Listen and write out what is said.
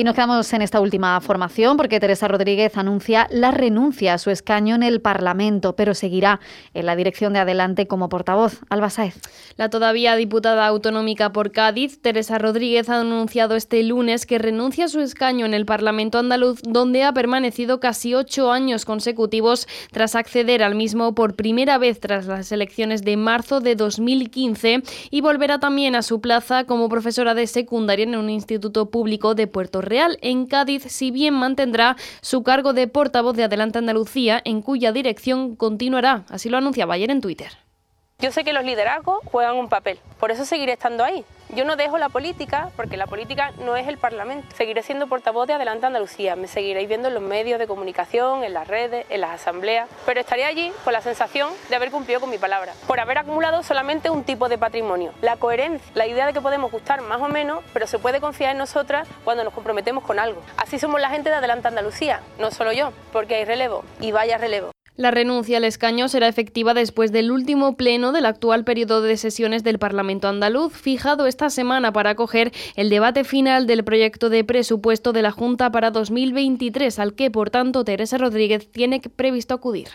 Y nos quedamos en esta última formación porque Teresa Rodríguez anuncia la renuncia a su escaño en el Parlamento, pero seguirá en la dirección de adelante como portavoz. Alba Saez. La todavía diputada autonómica por Cádiz, Teresa Rodríguez, ha anunciado este lunes que renuncia a su escaño en el Parlamento andaluz, donde ha permanecido casi ocho años consecutivos tras acceder al mismo por primera vez tras las elecciones de marzo de 2015 y volverá también a su plaza como profesora de secundaria en un instituto público de Puerto Real, en Cádiz, si bien mantendrá su cargo de portavoz de Adelante Andalucía, en cuya dirección continuará. Así lo anunciaba ayer en Twitter. Yo sé que los liderazgos juegan un papel, por eso seguiré estando ahí. Yo no dejo la política porque la política no es el Parlamento. Seguiré siendo portavoz de Adelante Andalucía, me seguiréis viendo en los medios de comunicación, en las redes, en las asambleas, pero estaré allí con la sensación de haber cumplido con mi palabra, por haber acumulado solamente un tipo de patrimonio, la coherencia, la idea de que podemos gustar más o menos, pero se puede confiar en nosotras cuando nos comprometemos con algo. Así somos la gente de Adelante Andalucía, no solo yo, porque hay relevo y vaya relevo. La renuncia al escaño será efectiva después del último pleno del actual periodo de sesiones del Parlamento andaluz, fijado esta semana para acoger el debate final del proyecto de presupuesto de la Junta para 2023, al que, por tanto, Teresa Rodríguez tiene previsto acudir.